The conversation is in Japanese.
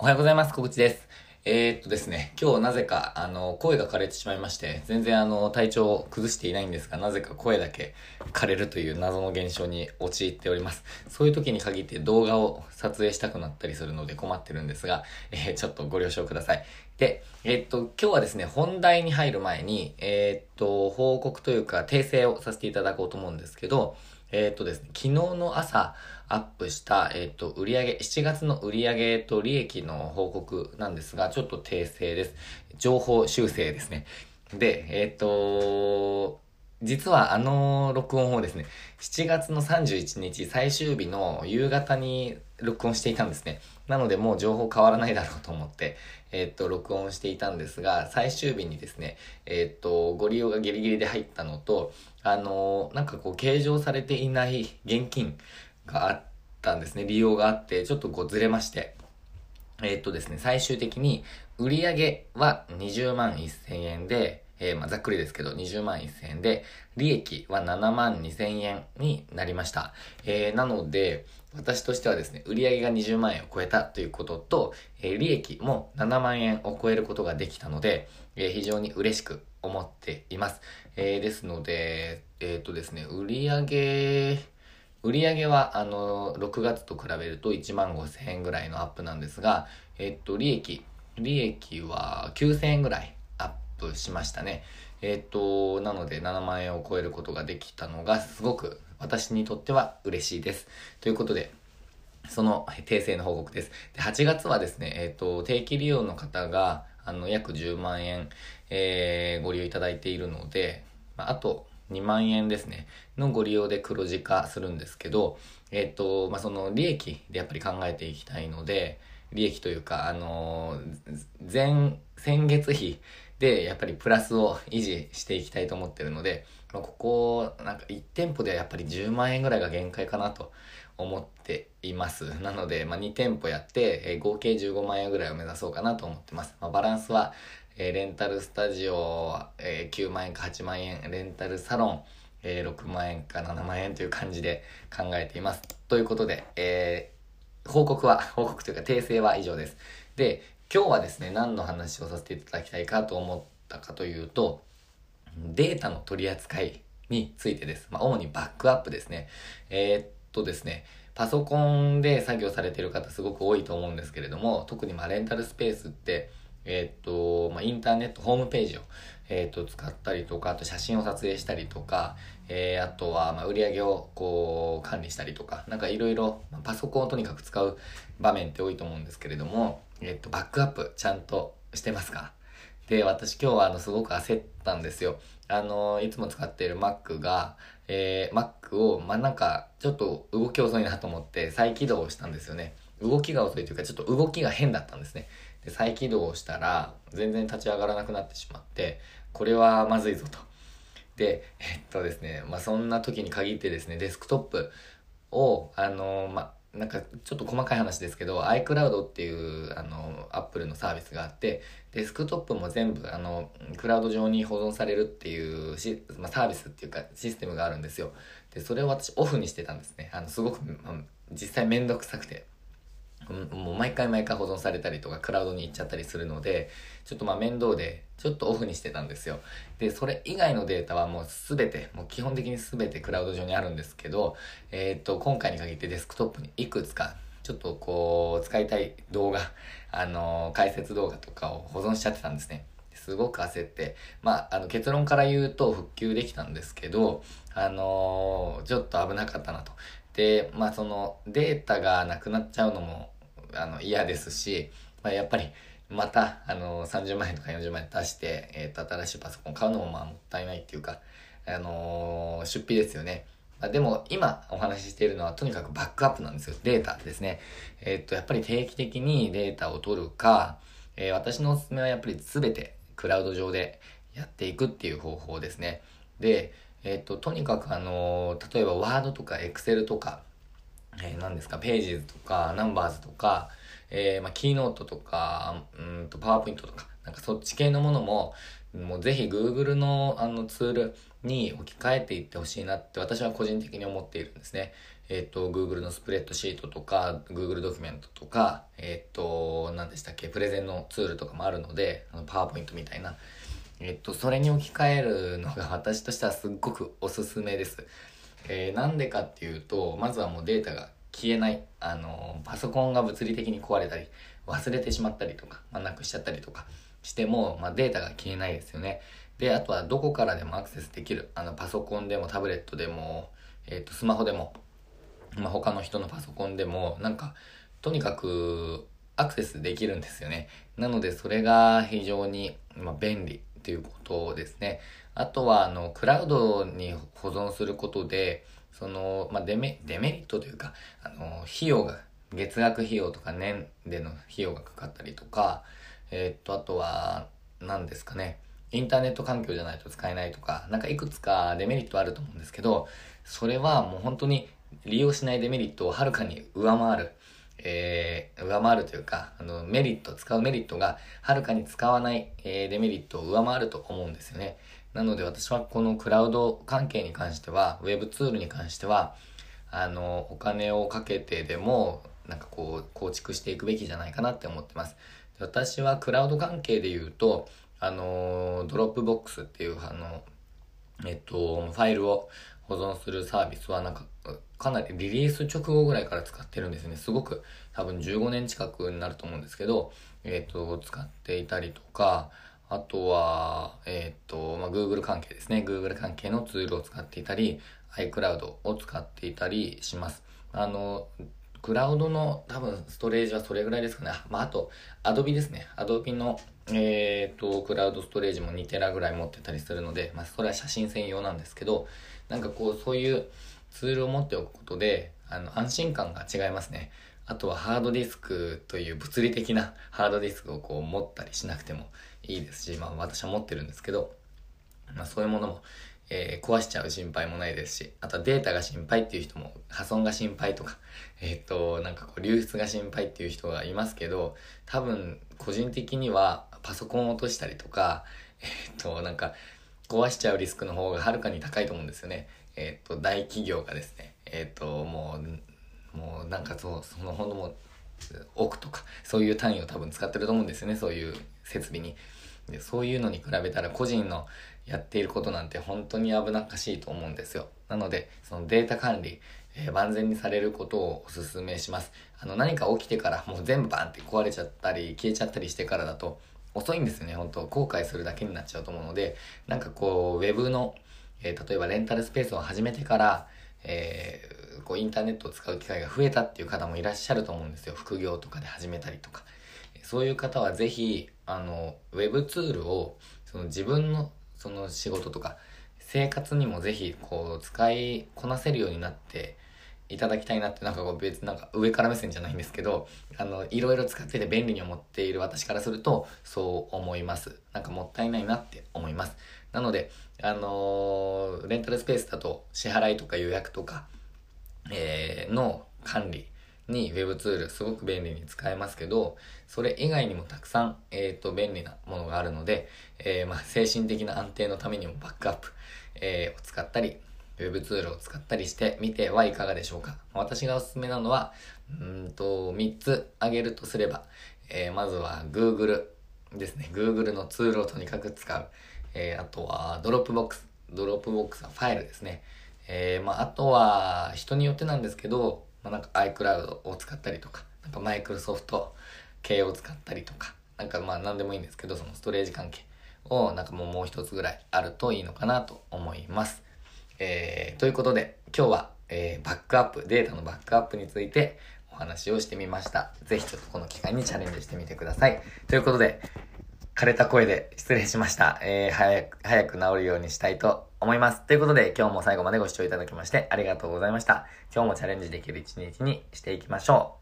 おはようございます。小口です。えー、っとですね、今日なぜか、あの、声が枯れてしまいまして、全然あの、体調を崩していないんですが、なぜか声だけ枯れるという謎の現象に陥っております。そういう時に限って動画を撮影したくなったりするので困ってるんですが、えー、ちょっとご了承ください。で、えー、っと、今日はですね、本題に入る前に、えっと、報告というか、訂正をさせていただこうと思うんですけど、えっとですね、昨日の朝、アップした、えっ、ー、と、売上、7月の売上と利益の報告なんですが、ちょっと訂正です。情報修正ですね。で、えっ、ー、と実はあの録音をですね、7月の31日最終日の夕方に録音していたんですね。なのでもう情報変わらないだろうと思って、えー、っと、録音していたんですが、最終日にですね、えー、っと、ご利用がギリギリで入ったのと、あのー、なんかこう、計上されていない現金があったんですね。利用があって、ちょっとこうずれまして。え、っとですね、最終的に売上は20万1000円で、えー、まあ、ざっくりですけど、20万1000円で、利益は7万2000円になりました。えー、なので、私としてはですね、売上が20万円を超えたということと、えー、利益も7万円を超えることができたので、えー、非常に嬉しく思っています。えー、ですので、えっ、とですね、売上売上は、あの、6月と比べると1万5千円ぐらいのアップなんですが、えっと、利益、利益は9千円ぐらいプしましたね。えっと、なので7万円を超えることができたのがすごく私にとっては嬉しいです。ということで、その訂正の報告です。で、8月はですね、えっと、定期利用の方が、あの、約10万円、えー、ご利用いただいているので、まあ、と、2万円ですね、のご利用で黒字化するんですけど、えっ、と、まあ、その利益でやっぱり考えていきたいので、利益というか、あの前、先月比でやっぱりプラスを維持していきたいと思ってるので、まあ、ここ、なんか1店舗ではやっぱり10万円ぐらいが限界かなと思っています。なので、まあ、2店舗やって、えー、合計15万円ぐらいを目指そうかなと思ってます。まあ、バランスは、えー、レンタルスタジオ、えー、9万円か8万円、レンタルサロン、えー、6万円か7万円という感じで考えています。ということで、えー、報告は、報告というか訂正は以上です。で、今日はですね、何の話をさせていただきたいかと思ったかというと、データの取り扱いについてです。まあ、主にバックアップですね。えー、っとですね、パソコンで作業されてる方すごく多いと思うんですけれども、特にまあレンタルスペースって、えっ、と、まあ、インターネット、ホームページを、えっ、と、使ったりとか、あと写真を撮影したりとか、えー、あとは、ま、売り上げを、こう、管理したりとか、なんかいろいろ、パソコンをとにかく使う場面って多いと思うんですけれども、えっ、と、バックアップ、ちゃんとしてますか？で、私今日は、あの、すごく焦ったんですよ。あの、いつも使っている Mac が、えー、Mac を、まあ、なんか、ちょっと動き遅いなと思って再起動したんですよね。動きが遅いというか、ちょっと動きが変だったんですね。で、再起動したら、全然立ち上がらなくなってしまって、これはまずいぞと。で、えっとですね、まあ、そんな時に限ってですね、デスクトップを、あの、まあ、なんかちょっと細かい話ですけど iCloud っていうあの Apple のサービスがあってデスクトップも全部あのクラウド上に保存されるっていうし、まあ、サービスっていうかシステムがあるんですよ。でそれを私オフにしてたんですね。あのすごく、まあ、実際めんどくさくて。もう毎回毎回保存されたりとかクラウドに行っちゃったりするので、ちょっとまあ面倒で、ちょっとオフにしてたんですよ。で、それ以外のデータはもうすべて、もう基本的にすべてクラウド上にあるんですけど、えっ、と、今回に限ってデスクトップにいくつか、ちょっとこう、使いたい動画、あのー、解説動画とかを保存しちゃってたんですね。すごく焦って、まあ、あの結論から言うと復旧できたんですけど、あのー、ちょっと危なかったなと。で、まあそのデータがなくなっちゃうのもあの嫌ですし、まあ、やっぱりまたあの30万円とか40万円出して、えー、と新しいパソコン買うのもまあもったいないっていうか、あのー、出費ですよね。まあ、でも今お話ししているのはとにかくバックアップなんですよ。データですね。えっ、と、やっぱり定期的にデータを取るか、えー、私のおすすめはやっぱり全てクラウド上でやっていくっていう方法ですね。で、えっ、と、とにかくあの例えばワードとかエクセルとか、えー、何ですか、ページズとか、ナンバーズとか、えー、まあ、キーノートとか、うんと、パワーポイントとか、なんかそっち系のものも、もうぜひ Google のあのツールに置き換えていってほしいなって私は個人的に思っているんですね。えっ、と、Google のスプレッドシートとか、Google ドキュメントとか、えっ、と、何でしたっけ、プレゼンのツールとかもあるので、あのパワーポイントみたいな。えっ、と、それに置き換えるのが私としてはすっごくおすすめです。えー、なんでかっていうと、まずはもうデータが消えない。あの、パソコンが物理的に壊れたり、忘れてしまったりとか、まあ、なくしちゃったりとかしても、まあ、データが消えないですよね。で、あとはどこからでもアクセスできる。あの、パソコンでもタブレットでも、えっ、と、スマホでも、まあ、他の人のパソコンでも、なんか、とにかくアクセスできるんですよね。なので、それが非常に、まあ、便利っていうことですね。あとは、あの、クラウドに保存することで、その、まあ、デメ、デメリットというか、あの、費用が、月額費用とか年での費用がかかったりとか、えー、っと、あとは、何ですかね。インターネット環境じゃないと使えないとか、なんかいくつかデメリットあると思うんですけど、それはもう本当に利用しないデメリットをはるかに上回る、えー、上回るというか、あの、メリット、使うメリットがはるかに使わない、えー、デメリットを上回ると思うんですよね。なので私はこのクラウド関係に関しては、ウェブツールに関しては、あの、お金をかけてでも、なんかこう、構築していくべきじゃないかなって思ってます。私はクラウド関係で言うと、あの、 Dropbox っていう、あの、えっと、ファイルを保存するサービスはなんか、かなりリリース直後ぐらいから使ってるんですね。すごく多分15年近くになると思うんですけど、えっ、と、使っていたりとか、あとは、えっ、と、まあ、Google 関係ですね。Google 関係のツールを使っていたり、iCloud を使っていたりします。あの、クラウドの多分ストレージはそれぐらいですかね。まあ、あと、Adobe ですね。Adobe の、えっ、と、クラウドストレージも2テラぐらい持ってたりするので、まあ、それは写真専用なんですけど、なんかこう、そういうツールを持っておくことで、あの、安心感が違いますね。あとはハードディスクという物理的なハードディスクをこう持ったりしなくてもいいですし、まあ私は持ってるんですけど、まあそういうものも、えー、壊しちゃう心配もないですし、あとデータが心配っていう人も、破損が心配とか、えっ、と、なんかこう流出が心配っていう人がいますけど、多分個人的にはパソコンを落としたりとか、えっ、と、なんか壊しちゃうリスクの方がはるかに高いと思うんですよね。えっ、と、大企業がですね、えっ、と、もう、もうなんかそう、そのほんともう、億とか、そういう単位を多分使ってると思うんですよね、そういう設備に。で、そういうのに比べたら個人のやっていることなんて本当に危なっかしいと思うんですよ。なので、そのデータ管理、えー、万全にされることをお勧めします。あの、何か起きてからもう全部バンって壊れちゃったり、消えちゃったりしてからだと、遅いんですよね、本当後悔するだけになっちゃうと思うので、なんかこう、ウェブの、えー、例えばレンタルスペースを始めてから、えー、こう、インターネットを使う機会が増えたっていう方もいらっしゃると思うんですよ。副業とかで始めたりとか。そういう方はぜひ、あの、ウェブツールを、その自分の、その仕事とか、生活にもぜひ、こう、使いこなせるようになって、いただきたいなって、なんかこう別、なんか上から目線じゃないんですけど、あの、いろいろ使ってて便利に思っている私からすると、そう思います。なんかもったいないなって思います。なので、あのー、レンタルスペースだと支払いとか予約とか、えー、の管理に Web ツールすごく便利に使えますけど、それ以外にもたくさん、えっ、ー、と、便利なものがあるので、えー、まあ、精神的な安定のためにもバックアップ、えー、を使ったり、Web ツールを使ったりしてみてはいかがでしょうか。私がおすすめなのは、うんと、3つ挙げるとすれば、えー、まずは Google ですね。Google のツールをとにかく使う。えー、あとは Dropbox。Dropbox はファイルですね。えー、まあ、あとは人によってなんですけど、まあ、なんか iCloud を使ったりとか、なんか Microsoft 系を使ったりとか、なんかまあ何でもいいんですけど、そのストレージ関係をなんかもうもう一つぐらいあるといいのかなと思います。えー、ということで、今日は、えー、バックアップ、データのバックアップについてお話をしてみました。ぜひちょっとこの機会にチャレンジしてみてください。ということで、枯れた声で失礼しました。えー、早く、早く治るようにしたいと思います。ということで、今日も最後までご視聴いただきましてありがとうございました。今日もチャレンジできる一日にしていきましょう。